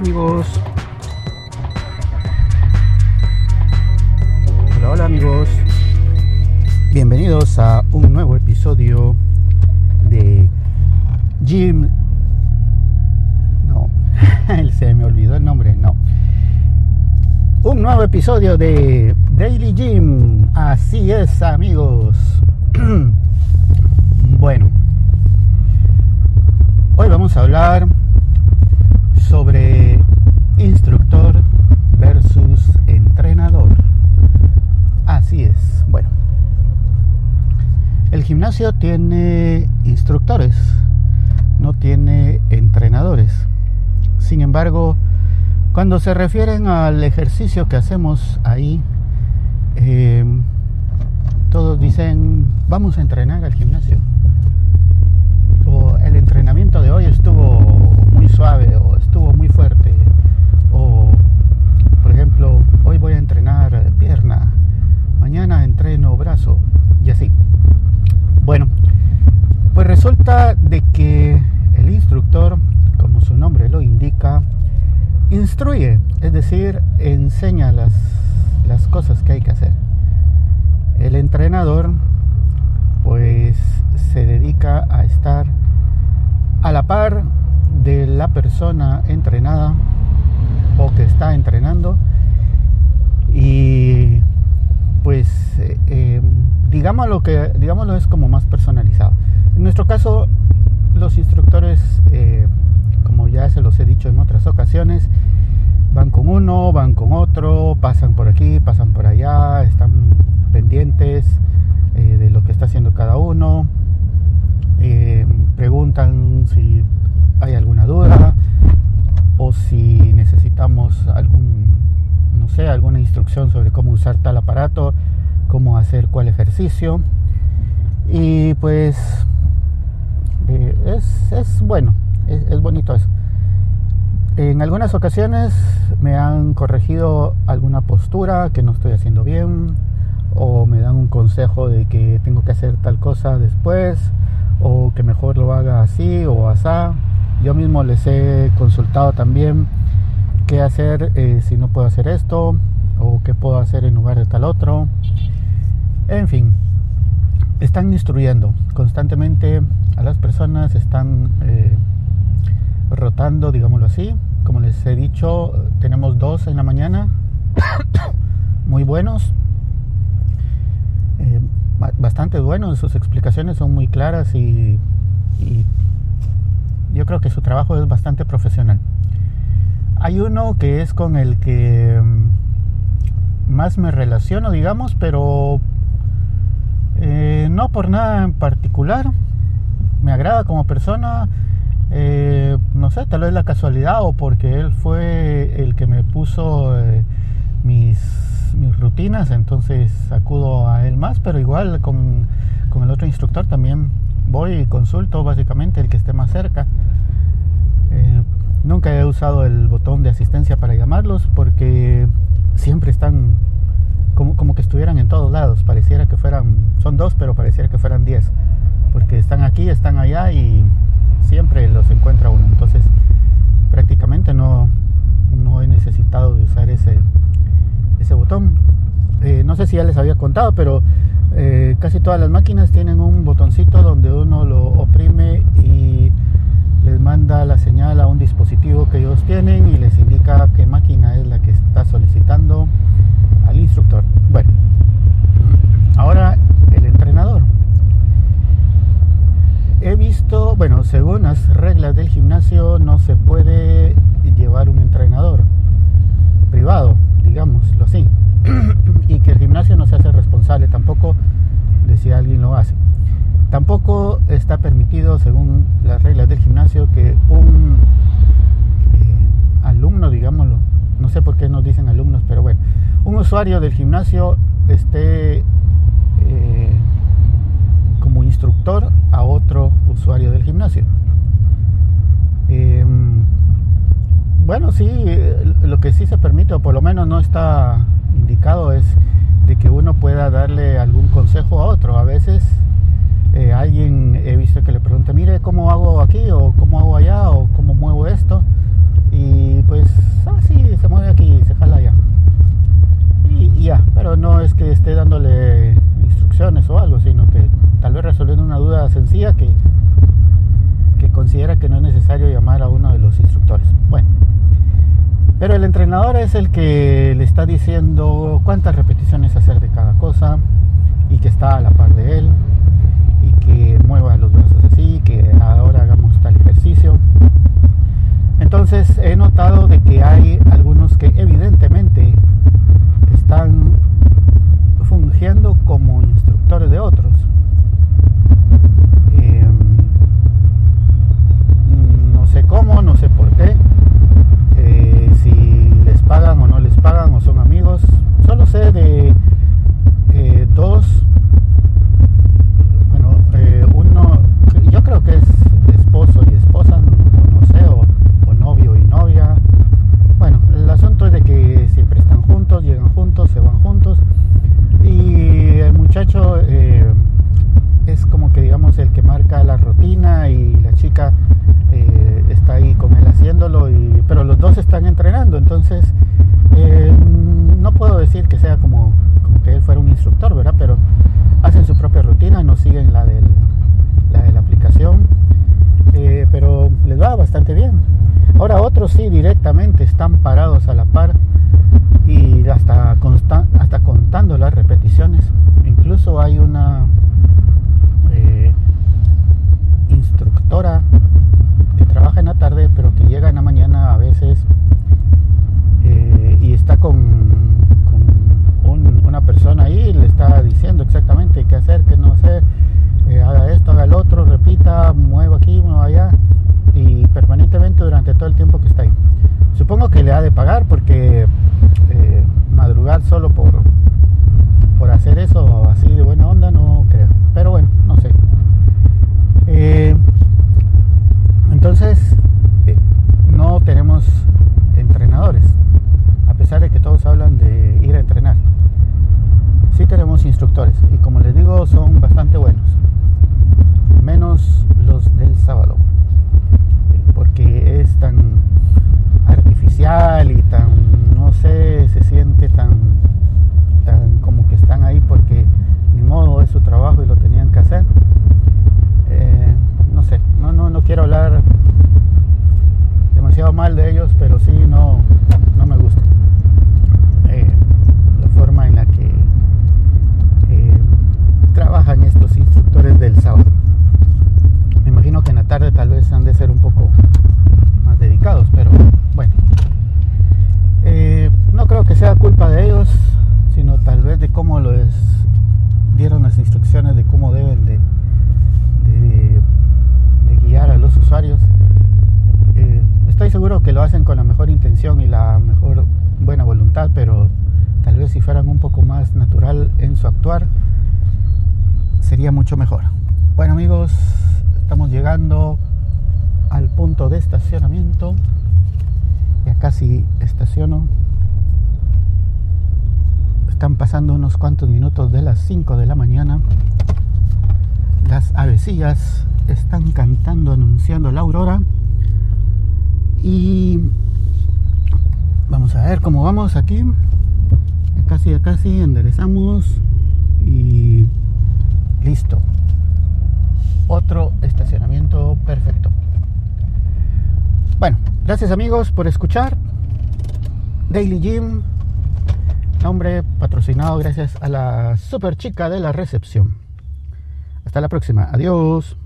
amigos. Hola, hola amigos. Bienvenidos a un nuevo episodio de Jim. No, se me olvidó el nombre, no. Un nuevo episodio de Daily Gym. Así es, amigos. bueno, hoy vamos a hablar sobre instructor versus entrenador. Así es. Bueno, el gimnasio tiene instructores, no tiene entrenadores. Sin embargo, cuando se refieren al ejercicio que hacemos ahí, eh, todos dicen, vamos a entrenar al gimnasio. O el entrenamiento de hoy estuvo muy suave o estuvo muy fuerte. O, por ejemplo, hoy voy a entrenar pierna, mañana entreno brazo y así. Bueno, pues resulta de que el instructor, como su nombre lo indica, instruye, es decir, enseña las, cosas que hay que hacer. El entrenador pues se dedica a estar a la par de la persona entrenada o que está entrenando y pues eh, em, digámoslo que digámoslo es como más personalizado en nuestro caso los instructores eh, como ya se los he dicho en otras ocasiones van con uno van con otro pasan por aquí pasan por allá están pendientes eh, de lo que está haciendo cada uno preguntan si hay alguna duda o si necesitamos algún, no sé, alguna instrucción sobre cómo usar tal aparato, cómo hacer cuál ejercicio. Y pues eh, es, es, bueno, es, es bonito eso. En algunas ocasiones me han corregido alguna postura que no estoy haciendo bien o me dan un consejo de que tengo que hacer tal cosa después o que mejor lo haga así o asá. Yo mismo les he consultado también qué hacer eh, si no puedo hacer esto o qué puedo hacer en lugar de tal otro. En fin, están instruyendo constantemente a las personas, están eh, rotando, digámoslo así. Como les he dicho, tenemos dos en la mañana, muy buenos, eh, bastante buenos, sus explicaciones son muy claras y yo creo que su trabajo es bastante profesional. Hay uno que es con el que mm, más me relaciono, digamos, pero eh, no por nada en particular. Me agrada como persona. Eh, no sé, tal vez la casualidad o porque él fue el que me puso eh, mis, rutinas, entonces acudo a él más, pero igual con, con el otro instructor también voy y consulto básicamente el que esté más cerca. Eh, nunca he usado el botón de asistencia para llamarlos porque siempre están como, como, que estuvieran en todos lados. Pareciera que fueran, son dos, pero pareciera que fueran diez. Porque están aquí, están allá y siempre los encuentra uno. Entonces prácticamente no, no he necesitado de usar ese, ese botón. Eh, no sé si ya les había contado, pero eh, casi todas las máquinas tienen un botoncito donde uno lo oprime y les manda la señal a un dispositivo que ellos tienen y les indica qué máquina es la que está solicitando al instructor. Bueno, ahora el entrenador. He visto, bueno, según las reglas del gimnasio no se puede llevar un entrenador privado, digámoslo así y que el gimnasio no se hace responsable tampoco de si alguien lo hace. Tampoco está permitido, según las reglas del gimnasio, que un eh, alumno, digámoslo, no sé por qué nos dicen alumnos, pero bueno, un usuario del gimnasio esté eh, instructor a otro usuario del gimnasio. Em, bueno, sí, lo que sí se permite, o por lo menos no está indicado es de que uno pueda darle algún consejo a otro. A veces eh, alguien he visto que le pregunta, mire, ¿cómo hago aquí? o ¿cómo hago allá? o ¿cómo muevo esto? Y pues aquí, se jala ya. Y, ya, pero no es que esté dándole o algo, sino que tal vez resolviendo una duda sencilla que, que considera que no es necesario llamar a uno de los instructores. Bueno, pero el entrenador es el que le está diciendo cuántas repeticiones hacer de cada cosa y que está a la par de él y que mueva los brazos así, que ahora hagamos tal ejercicio. Entonces he notado de que hay algunos que evidentemente están fungiendo como instructores de otros. Chica eh, está ahí con él haciéndolo, y, pero los dos están entrenando, entonces eh, no puedo decir que sea como, que él fuera un instructor, ¿verdad? Pero hacen su propia rutina, no siguen la del la de la aplicación, eh, pero les va bastante bien. Ahora otros sí directamente están parados a la par y hasta, hasta contando las repeticiones. Incluso hay una instructora que trabaja en la tarde pero que llega en la mañana a veces eh, y está con, una persona ahí y le está diciendo exactamente qué hacer, qué no hacer eh, haga esto, haga el otro, repita, mueva aquí, mueva allá y permanentemente durante todo el tiempo que está ahí. Supongo que le ha de pagar porque eh, madrugar solo por, por hacer eso así de buena onda no creo. Pero bueno, no sé. Eh, entonces, no tenemos entrenadores, a pesar de que todos hablan de ir a entrenar. Sí tenemos instructores y como les digo son bastante buenos menos los del sábado, porque es tan artificial y tan, no sé, se siente tan, tan como que están ahí porque ni modo es su trabajo y lo tenían que hacer. Eh, no sé, no, no, no quiero hablar demasiado mal de ellos, pero sí no, no me gusta eh, la forma en la que eh, trabajan estos instructores del sábado imagino que en la tarde tal vez han de ser un poco más dedicados, pero bueno. Eh, no creo que sea culpa de ellos, sino tal vez de cómo les dieron las instrucciones de cómo deben de, guiar a los usuarios. Eh, estoy seguro que lo hacen con la mejor intención y la mejor buena voluntad, pero tal vez si fueran un poco más natural en su actuar, sería mucho mejor. Bueno amigos, Estamos llegando al punto de estacionamiento. Ya casi estaciono. Están pasando unos cuantos minutos de las 5 de la mañana. Las avecillas están cantando, anunciando la aurora. Y vamos a ver cómo vamos aquí. casi, ya casi enderezamos. Y listo otro estacionamiento perfecto. Bueno, gracias amigos por escuchar. Daily Gym, nombre patrocinado gracias a la super chica de la recepción. Hasta la próxima, adiós.